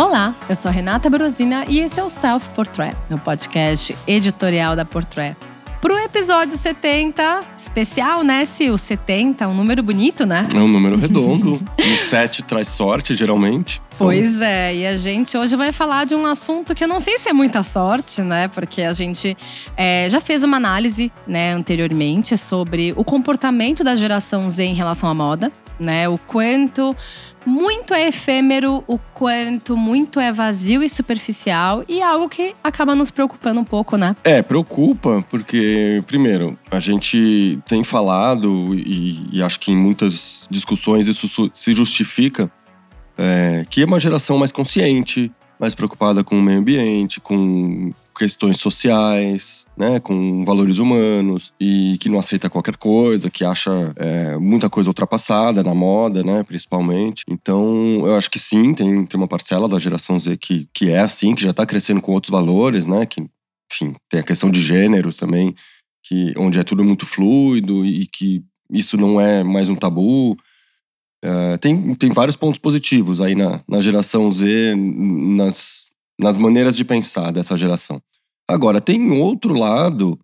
Olá, eu sou a Renata Brosina e esse é o Self Portrait, meu podcast editorial da Portrait. Pro episódio 70, especial, né, Se O 70, um número bonito, né? É um número redondo. o 7 traz sorte, geralmente. Pois é, e a gente hoje vai falar de um assunto que eu não sei se é muita sorte, né? Porque a gente é, já fez uma análise, né, anteriormente sobre o comportamento da geração Z em relação à moda, né? O quanto muito é efêmero, o quanto muito é vazio e superficial e é algo que acaba nos preocupando um pouco, né? É, preocupa, porque, primeiro, a gente tem falado, e, e acho que em muitas discussões isso se justifica, é, que é uma geração mais consciente, mais preocupada com o meio ambiente, com questões sociais, né, com valores humanos e que não aceita qualquer coisa, que acha é, muita coisa ultrapassada na moda, né, principalmente. Então, eu acho que sim, tem, tem uma parcela da geração Z que, que é assim, que já está crescendo com outros valores, né, que, enfim, tem a questão de gênero também, que onde é tudo muito fluido e que isso não é mais um tabu. É, tem, tem vários pontos positivos aí na, na geração Z, nas, nas maneiras de pensar dessa geração. Agora, tem outro lado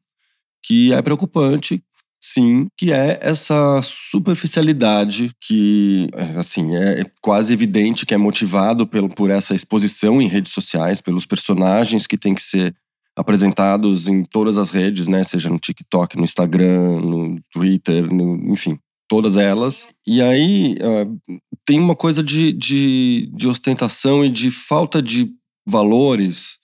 que é preocupante, sim, que é essa superficialidade que, assim, é quase evidente que é motivado pelo, por essa exposição em redes sociais, pelos personagens que têm que ser apresentados em todas as redes, né? Seja no TikTok, no Instagram, no Twitter, no, enfim, todas elas. E aí uh, tem uma coisa de, de, de ostentação e de falta de valores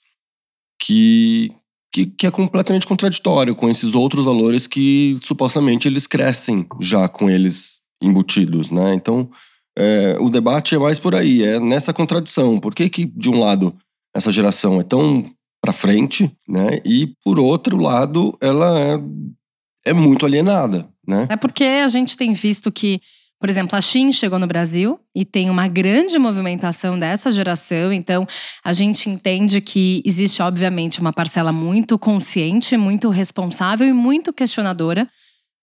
que, que, que, é completamente contraditório com esses outros valores que supostamente eles crescem já com eles embutidos, né? Então, é, o debate é mais por aí, é nessa contradição. Por que que, de um lado, essa geração é tão para frente, né? E, por outro lado, ela é, é muito alienada, né? É porque a gente tem visto que por exemplo, a Shein chegou no Brasil e tem uma grande movimentação dessa geração, então a gente entende que existe, obviamente, uma parcela muito consciente, muito responsável e muito questionadora.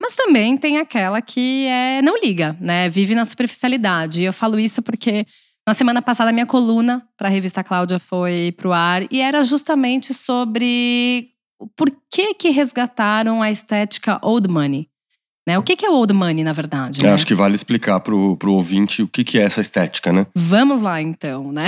Mas também tem aquela que é, não liga, né? Vive na superficialidade. E eu falo isso porque na semana passada minha coluna para a revista Cláudia foi pro ar e era justamente sobre por que que resgataram a estética old money. Né? O que é old money, na verdade? Né? Acho que vale explicar pro, pro ouvinte o que, que é essa estética, né? Vamos lá, então, né?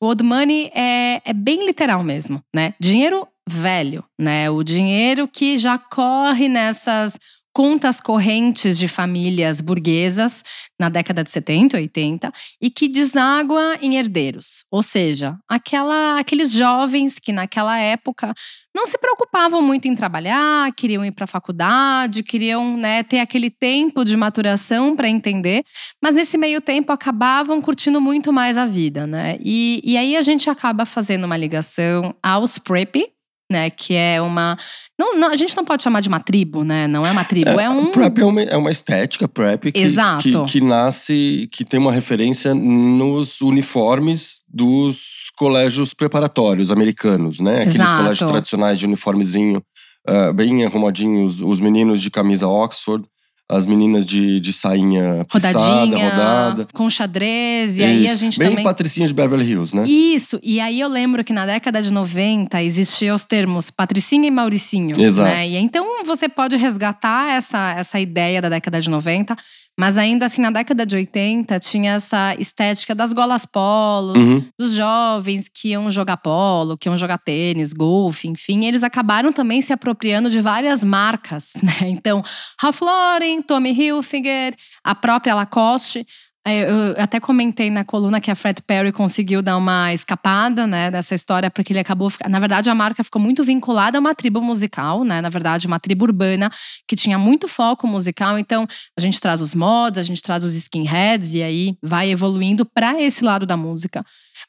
o old money é, é bem literal mesmo, né? Dinheiro velho, né? O dinheiro que já corre nessas contas correntes de famílias burguesas na década de 70, 80 e que deságua em herdeiros, ou seja, aquela, aqueles jovens que naquela época não se preocupavam muito em trabalhar, queriam ir para a faculdade, queriam né, ter aquele tempo de maturação para entender, mas nesse meio tempo acabavam curtindo muito mais a vida, né? E, e aí a gente acaba fazendo uma ligação aos preppy, né? Que é uma. Não, não, a gente não pode chamar de uma tribo, né? Não é uma tribo, é, é um. Prep é uma, é uma estética, prep, que, Exato. Que, que nasce, que tem uma referência nos uniformes dos colégios preparatórios americanos, né? Aqueles Exato. colégios tradicionais de uniformezinho, uh, bem arrumadinhos, os meninos de camisa Oxford as meninas de, de sainha pisada, rodada. Com xadrez. E Isso. aí a gente Bem também… patricinha de Beverly Hills, né? Isso. E aí eu lembro que na década de 90 existiam os termos patricinha e mauricinho. Exato. Né? E então você pode resgatar essa, essa ideia da década de 90 mas ainda assim, na década de 80, tinha essa estética das golas polos, uhum. dos jovens que iam jogar polo, que iam jogar tênis, golfe, enfim. eles acabaram também se apropriando de várias marcas, né? Então, Ralph Lauren, Tommy Hilfiger, a própria Lacoste. É, eu até comentei na coluna que a Fred Perry conseguiu dar uma escapada, né, dessa história, porque ele acabou. Na verdade, a marca ficou muito vinculada a uma tribo musical, né? Na verdade, uma tribo urbana que tinha muito foco musical. Então, a gente traz os mods, a gente traz os skinheads e aí vai evoluindo para esse lado da música.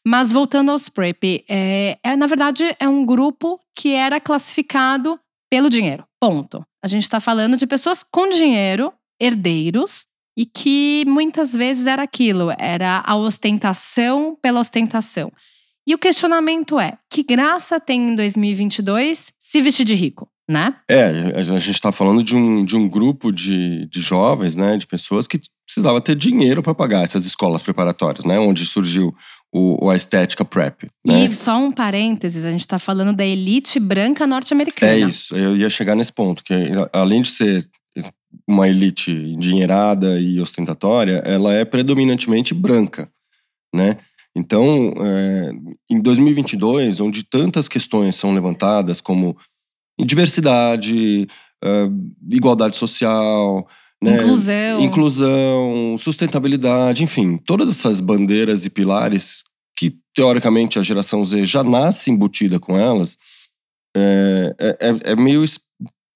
Mas voltando aos Prep, é, é, na verdade, é um grupo que era classificado pelo dinheiro. Ponto. A gente está falando de pessoas com dinheiro, herdeiros, e que muitas vezes era aquilo, era a ostentação pela ostentação. E o questionamento é: que graça tem em 2022 se vestir de rico? Né? É, a gente está falando de um, de um grupo de, de jovens, né, de pessoas que precisava ter dinheiro para pagar essas escolas preparatórias, né, onde surgiu o, a estética prep. Né? E só um parênteses, a gente está falando da elite branca norte-americana. É isso, eu ia chegar nesse ponto, que além de ser uma elite endinheirada e ostentatória, ela é predominantemente branca, né? Então, é, em 2022, onde tantas questões são levantadas como diversidade, uh, igualdade social, né? inclusão. inclusão, sustentabilidade, enfim, todas essas bandeiras e pilares que teoricamente a geração Z já nasce embutida com elas, é, é, é, é meio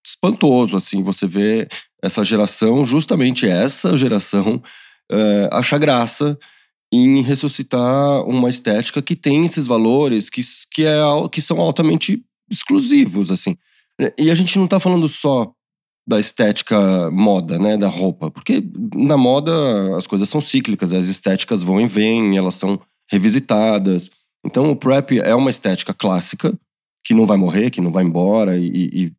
espantoso assim você vê essa geração, justamente essa geração, é, achar graça em ressuscitar uma estética que tem esses valores que, que, é, que são altamente exclusivos, assim. E a gente não está falando só da estética moda, né, da roupa, porque na moda as coisas são cíclicas, as estéticas vão e vêm, elas são revisitadas. Então o prep é uma estética clássica que não vai morrer, que não vai embora e, e,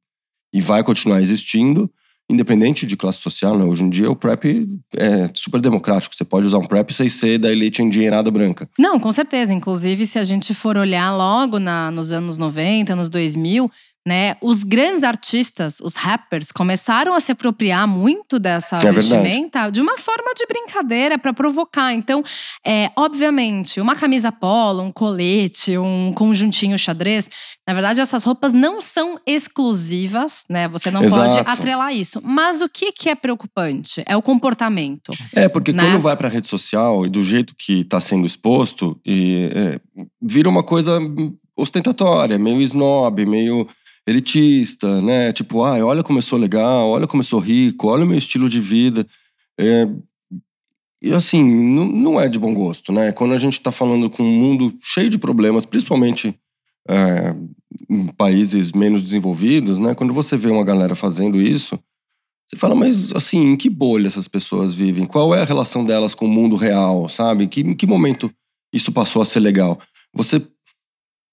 e vai continuar existindo, independente de classe social. Né? Hoje em dia o prep é super democrático. Você pode usar um prep sem ser da elite endinheirada branca. Não, com certeza. Inclusive, se a gente for olhar logo na, nos anos 90, nos 2000, né? Os grandes artistas, os rappers, começaram a se apropriar muito dessa é vestimenta verdade. de uma forma de brincadeira para provocar. Então, é, obviamente, uma camisa polo, um colete, um conjuntinho xadrez, na verdade, essas roupas não são exclusivas, né? Você não Exato. pode atrelar isso. Mas o que, que é preocupante? É o comportamento. É, porque né? quando vai para a rede social e do jeito que está sendo exposto, e, é, vira uma coisa ostentatória, meio snob, meio elitista, né? Tipo, ah, olha como eu sou legal, olha como eu sou rico, olha o meu estilo de vida. É, e assim, não, é de bom gosto, né? Quando a gente está falando com um mundo cheio de problemas, principalmente é, em países menos desenvolvidos, né? Quando você vê uma galera fazendo isso, você fala, mas assim, em que bolha essas pessoas vivem? Qual é a relação delas com o mundo real, sabe? Que, em que momento isso passou a ser legal? Você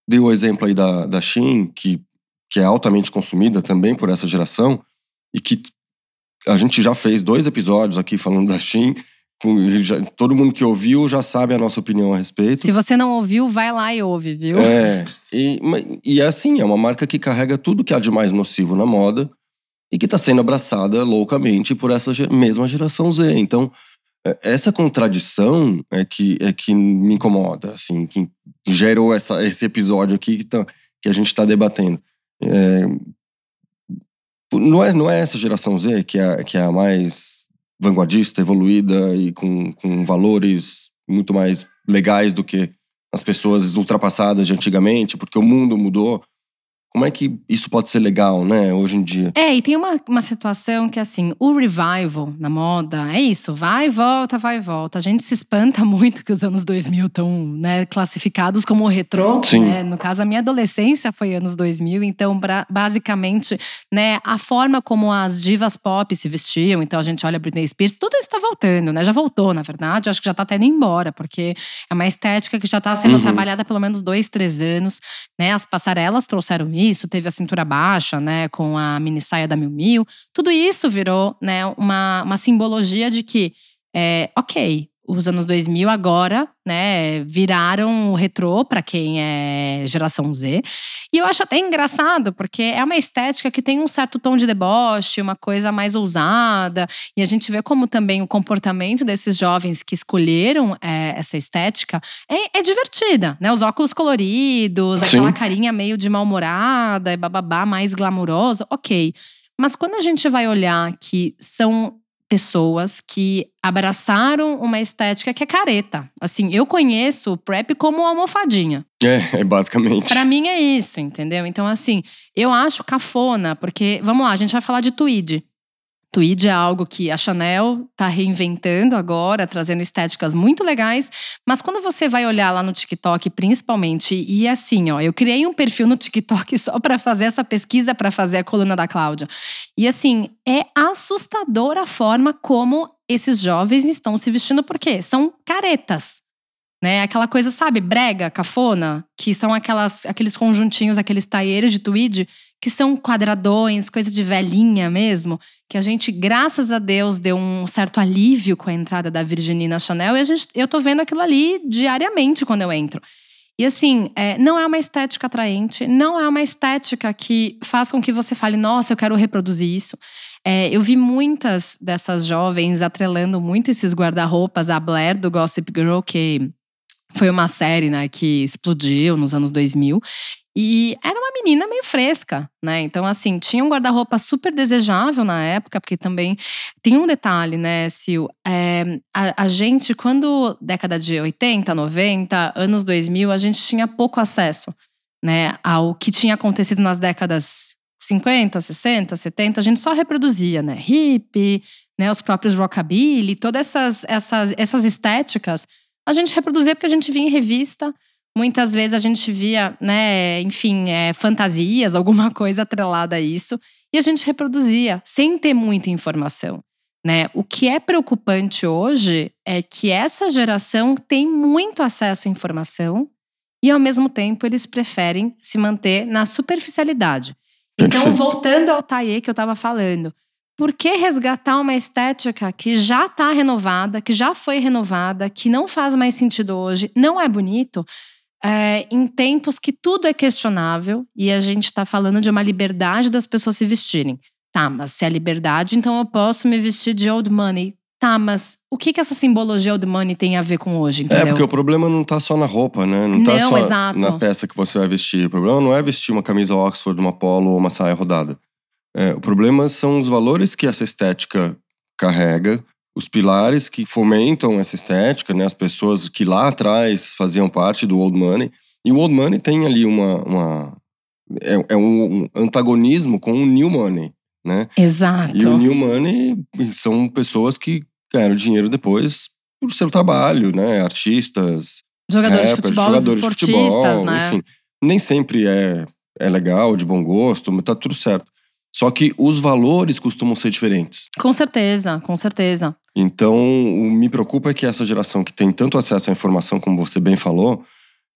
deu o exemplo aí da, da Shein, que que é altamente consumida também por essa geração e que a gente já fez dois episódios aqui falando da Shein. Todo mundo que ouviu já sabe a nossa opinião a respeito. Se você não ouviu, vai lá e ouve, viu? É. E, e é assim, é uma marca que carrega tudo que há de mais nocivo na moda e que está sendo abraçada loucamente por essa mesma geração Z. Então, é, essa contradição é que, é que me incomoda, assim, que gerou essa, esse episódio aqui que, tá, que a gente está debatendo. É, não, é, não é essa geração Z que é, que é a mais vanguardista, evoluída e com, com valores muito mais legais do que as pessoas ultrapassadas de antigamente, porque o mundo mudou. Como é que isso pode ser legal, né, hoje em dia? É, e tem uma, uma situação que, assim, o revival na moda é isso, vai e volta, vai e volta. A gente se espanta muito que os anos 2000 estão né, classificados como retrô. Sim. Né? No caso, a minha adolescência foi anos 2000, então, basicamente, né, a forma como as divas pop se vestiam, então a gente olha Britney Spears, tudo isso está voltando, né? Já voltou, na verdade, acho que já está até indo embora, porque é uma estética que já está sendo uhum. trabalhada há pelo menos dois, três anos, né? As passarelas trouxeram isso, teve a cintura baixa, né, com a mini saia da Miu Miu. Tudo isso virou, né, uma, uma simbologia de que, é, ok, os anos 2000 agora, né, viraram o retrô para quem é geração Z. E eu acho até engraçado, porque é uma estética que tem um certo tom de deboche, uma coisa mais ousada. E a gente vê como também o comportamento desses jovens que escolheram é, essa estética é, é, divertida, né? Os óculos coloridos, Sim. aquela carinha meio de mal-humorada, bababá, mais glamurosa, ok. Mas quando a gente vai olhar que são pessoas que abraçaram uma estética que é careta. Assim, eu conheço o prep como almofadinha. É, é basicamente. Para mim é isso, entendeu? Então, assim, eu acho cafona, porque, vamos lá, a gente vai falar de tweed. Tweed é algo que a Chanel está reinventando agora, trazendo estéticas muito legais. Mas quando você vai olhar lá no TikTok, principalmente, e assim, ó, eu criei um perfil no TikTok só para fazer essa pesquisa, para fazer a coluna da Cláudia. E assim, é assustadora a forma como esses jovens estão se vestindo, porque são caretas. Né? Aquela coisa, sabe, brega, cafona, que são aquelas, aqueles conjuntinhos, aqueles taieres de tweed que são quadradões, coisa de velhinha mesmo, que a gente, graças a Deus, deu um certo alívio com a entrada da Virginina Chanel e a gente, eu tô vendo aquilo ali diariamente quando eu entro. E assim, é, não é uma estética atraente, não é uma estética que faz com que você fale, nossa, eu quero reproduzir isso. É, eu vi muitas dessas jovens atrelando muito esses guarda-roupas à Blair do Gossip Girl, que foi uma série, né, que explodiu nos anos 2000. E era uma menina meio fresca, né? Então, assim, tinha um guarda-roupa super desejável na época, porque também tem um detalhe, né, Sil? É, a, a, gente, quando década de 80, 90, anos 2000, a gente tinha pouco acesso, né, ao que tinha acontecido nas décadas 50, 60, 70. A gente só reproduzia, né? Hip, né, os próprios rockabilly, todas essas, essas, essas estéticas a gente reproduzia porque a gente via em revista. Muitas vezes a gente via, né, enfim, é, fantasias, alguma coisa atrelada a isso. E a gente reproduzia, sem ter muita informação. Né? O que é preocupante hoje é que essa geração tem muito acesso à informação e, ao mesmo tempo, eles preferem se manter na superficialidade. Então, voltando ao Taie que eu estava falando, por que resgatar uma estética que já está renovada, que já foi renovada, que não faz mais sentido hoje, não é bonito, é, em tempos que tudo é questionável e a gente está falando de uma liberdade das pessoas se vestirem. Tá, mas se é liberdade, então eu posso me vestir de old money. Tá, mas o que, que essa simbologia old money tem a ver com hoje, é, entendeu? É, porque o problema não tá só na roupa, né? Não tá não, só exato. na peça que você vai vestir. O problema não é vestir uma camisa Oxford, uma polo ou uma saia rodada. É, o problema são os valores que essa estética carrega, os pilares que fomentam essa estética, né? As pessoas que lá atrás faziam parte do old money. E o old money tem ali uma, uma é, é um antagonismo com o new money, né? Exato. E o new money são pessoas que ganharam dinheiro depois por seu trabalho, né? Artistas, jogadores rappers, de futebol, jogadores de futebol, né? enfim. Nem sempre é, é legal, de bom gosto, mas tá tudo certo. Só que os valores costumam ser diferentes. Com certeza, com certeza. Então, me preocupa é que essa geração que tem tanto acesso à informação, como você bem falou,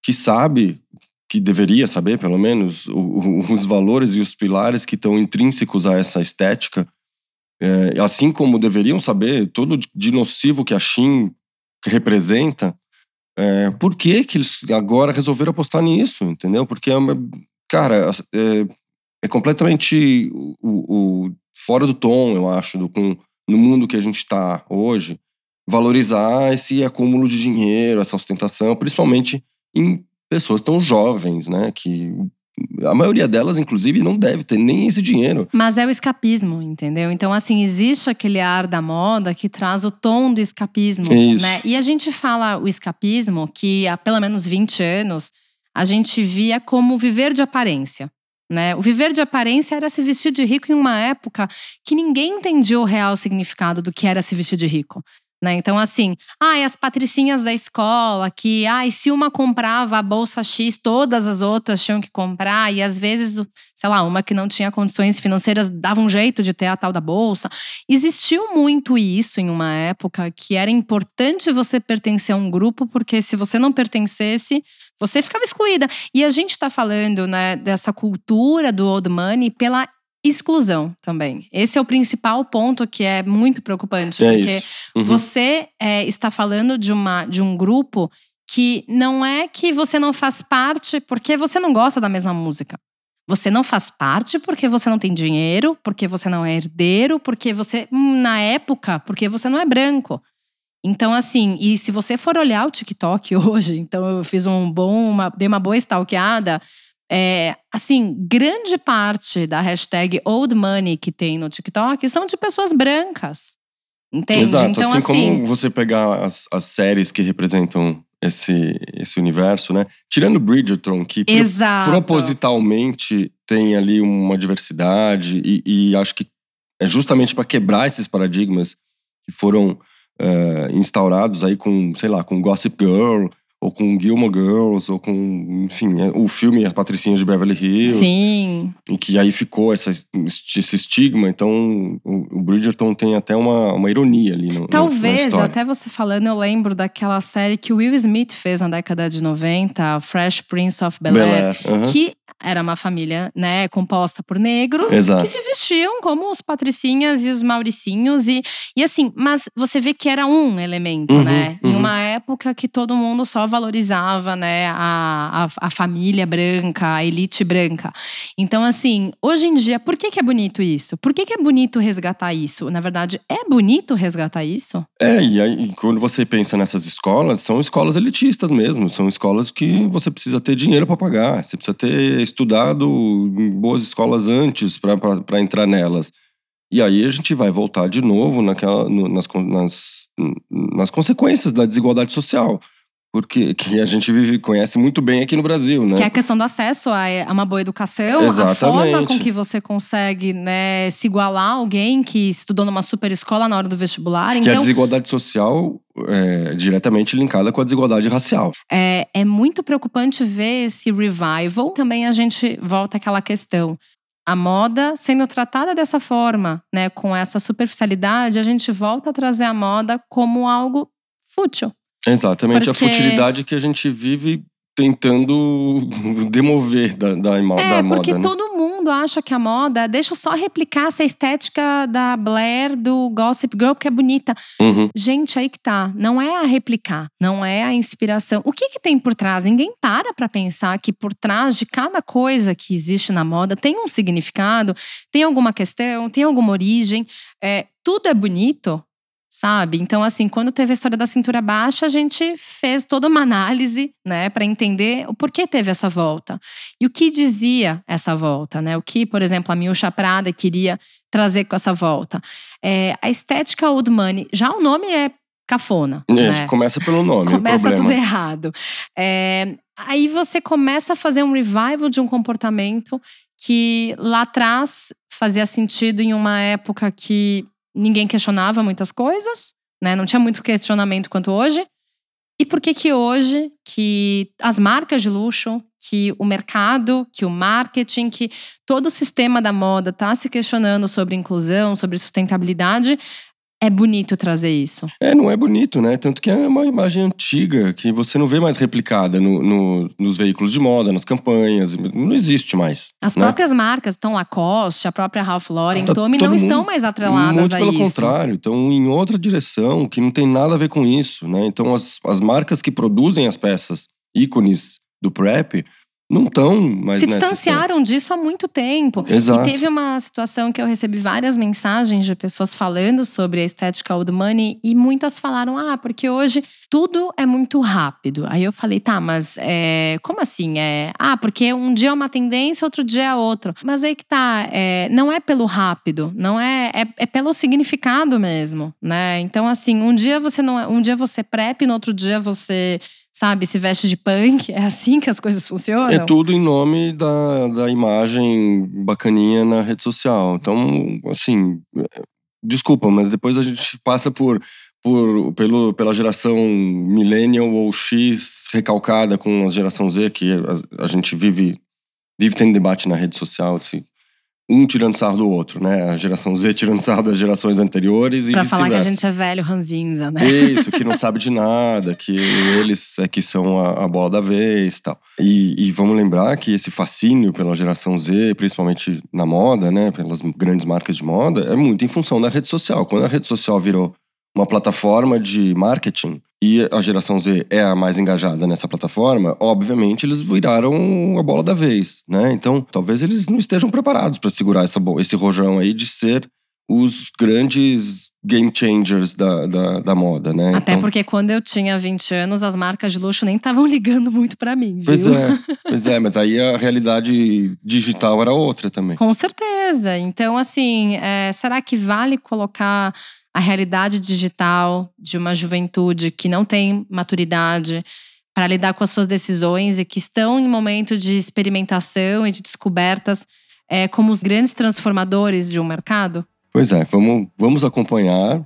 que sabe, que deveria saber, pelo menos, os valores e os pilares que estão intrínsecos a essa estética, é, assim como deveriam saber tudo de nocivo que a Shin representa, é, por que, que eles agora resolveram apostar nisso, entendeu? Porque, é cara, é, é completamente o, o, fora do tom, eu acho, do, com, no mundo que a gente está hoje, valorizar esse acúmulo de dinheiro, essa ostentação, principalmente em pessoas tão jovens, né? Que a maioria delas, inclusive, não deve ter nem esse dinheiro. Mas é o escapismo, entendeu? Então, assim, existe aquele ar da moda que traz o tom do escapismo, Isso. né? E a gente fala o escapismo que há pelo menos 20 anos a gente via como viver de aparência. Né? O viver de aparência era se vestir de rico em uma época que ninguém entendia o real significado do que era se vestir de rico. Né? Então, assim, ai, as patricinhas da escola, que ai, se uma comprava a bolsa X, todas as outras tinham que comprar, e às vezes, sei lá, uma que não tinha condições financeiras dava um jeito de ter a tal da bolsa. Existiu muito isso em uma época que era importante você pertencer a um grupo, porque se você não pertencesse, você ficava excluída. E a gente está falando né, dessa cultura do old money pela exclusão também. Esse é o principal ponto que é muito preocupante, é porque uhum. você é, está falando de, uma, de um grupo que não é que você não faz parte porque você não gosta da mesma música. Você não faz parte porque você não tem dinheiro, porque você não é herdeiro, porque você, na época, porque você não é branco. Então, assim, e se você for olhar o TikTok hoje, então eu fiz um bom, uma, dei uma boa stalkeada. É, assim, grande parte da hashtag Old Money que tem no TikTok são de pessoas brancas. Entende? Exato. Então, assim, assim como você pegar as, as séries que representam esse, esse universo, né? Tirando Bridgerton, que propositalmente tem ali uma diversidade, e, e acho que é justamente para quebrar esses paradigmas que foram uh, instaurados aí com, sei lá, com Gossip Girl, ou com Gilmore Girls, ou com, enfim, é, o filme As Patricinhas de Beverly Hills. Sim. E que aí ficou essa, esse estigma. Então, o Bridgerton tem até uma, uma ironia ali no, Talvez, até você falando, eu lembro daquela série que o Will Smith fez na década de 90, Fresh Prince of Bel-Air, Bel uhum. que era uma família, né, composta por negros Exato. que se vestiam como os patricinhas e os mauricinhos e, e assim, mas você vê que era um elemento, uhum, né? Uhum. Em uma época que todo mundo só valorizava, né, a, a, a, família branca, a elite branca. Então, assim, hoje em dia, por que, que é bonito isso? Por que, que é bonito resgatar isso? Na verdade, é bonito resgatar isso? É, e aí quando você pensa nessas escolas, são escolas elitistas mesmo, são escolas que você precisa ter dinheiro para pagar, você precisa ter estudado em boas escolas antes para entrar nelas. E aí a gente vai voltar de novo naquela, no, nas, nas, nas consequências da desigualdade social porque que a gente vive, conhece muito bem aqui no Brasil, né? Que é a questão do acesso a, a uma boa educação, Exatamente. a forma com que você consegue né, se igualar a alguém que estudou numa super escola na hora do vestibular. Que então, a desigualdade social é diretamente linkada com a desigualdade racial. É, é muito preocupante ver esse revival. Também a gente volta àquela questão a moda sendo tratada dessa forma, né, com essa superficialidade, a gente volta a trazer a moda como algo fútil. Exatamente, Porque... a futilidade que a gente vive tentando demover da, da, é, da moda. porque né? todo mundo acha que a moda, deixa eu só replicar essa estética da Blair, do Gossip Girl, porque é bonita. Uhum. Gente, aí que tá. Não é a replicar, não é a inspiração. O que que tem por trás? Ninguém para pra pensar que por trás de cada coisa que existe na moda tem um significado, tem alguma questão, tem alguma origem. É, tudo é bonito, sabe? Então, assim, quando teve a história da cintura baixa, a gente fez toda uma análise, né, para entender o porquê teve essa volta e o que dizia essa volta, né? O que, por exemplo, a Milcha Prada queria trazer com essa volta. É, a estética old money, já o nome é cafona. É, né? Começa pelo nome. Começa tudo errado. É, aí você começa a fazer um revival de um comportamento que lá atrás fazia sentido em uma época que ninguém questionava muitas coisas, né? Não tinha muito questionamento quanto hoje. E por que que hoje que as marcas de luxo, que o mercado, que o marketing, que todo o sistema da moda está se questionando sobre inclusão, sobre sustentabilidade, é bonito trazer isso. É, não é bonito, né? Tanto que é uma imagem antiga que você não vê mais replicada no, no, nos veículos de moda, nas campanhas. Não existe mais. As né? próprias marcas, então Lacoste, a própria Ralph Lauren, Tá Tommy, não mundo- estão mais atreladas Muito a pelo isso. contrário, estão em outra direção que não tem nada a ver com isso, né? Então as, as marcas que produzem as peças ícones do prep não estão mais Se nessa distanciaram disso há muito tempo. Exato. E teve uma situação que eu recebi várias mensagens de pessoas falando sobre a estética old money e muitas falaram: ah, porque hoje tudo é muito rápido. Aí eu falei: tá, mas é, como assim? É, ah, porque um dia é uma tendência, outro dia é outro. Mas aí que tá, é, não é pelo rápido, não é, é, é pelo significado mesmo, né? Então, assim, um dia você não é, um dia você prep, no outro dia você. Sabe, se veste de punk, é assim que as coisas funcionam? É tudo em nome da, da imagem bacaninha na rede social. Então, assim, desculpa, mas depois a gente passa por, por pelo, pela geração millennial ou X recalcada com a geração Z, que a, a gente vive, vive tendo debate na rede social, assim, um tirando sarro do outro, né? A geração Z tirando sarro das gerações anteriores e Pra falar que a gente é velho ranzinza, né? Isso, que não sabe de nada, que eles é que são a, a bola da vez tal. e E vamos lembrar que esse fascínio pela geração Z, principalmente na moda, né, pelas grandes marcas de moda, é muito em função da rede social. Quando a rede social virou uma plataforma de marketing e a geração Z é a mais engajada nessa plataforma, obviamente eles viraram a bola da vez, né? Então, talvez eles não estejam preparados para segurar essa, esse rojão aí de ser os grandes game changers da, da, da moda, né? Até Então- porque quando eu tinha 20 anos, as marcas de luxo nem estavam ligando muito pra mim, viu? Pois é, pois é, mas aí a realidade digital era outra também. Com certeza. Então, assim, é, será que vale colocar a realidade digital de uma juventude que não tem maturidade para lidar com as suas decisões e que estão em momento de experimentação e de descobertas é, como os grandes transformadores de um mercado? Pois é, vamos, vamos acompanhar.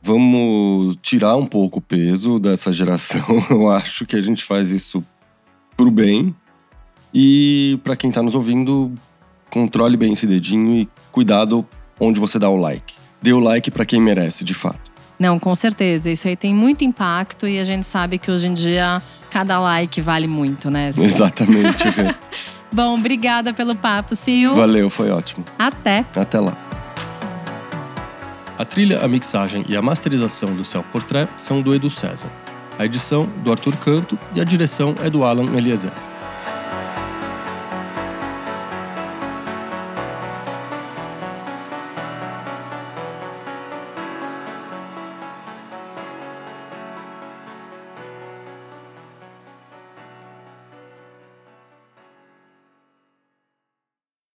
Vamos tirar um pouco o peso dessa geração. Eu acho que a gente faz isso pro bem. E para quem tá nos ouvindo, controle bem esse dedinho e cuidado onde você dá o like. Dê o like para quem merece, de fato. Não, com certeza. Isso aí tem muito impacto e a gente sabe que hoje em dia cada like vale muito, né? Sil? Exatamente. Bom, obrigada pelo papo, Sil. Valeu, foi ótimo. Até. Até lá. A trilha, a mixagem e a masterização do Self Portrait são do Edu César. A edição do Arthur Canto e a direção é do Alan Eliezer.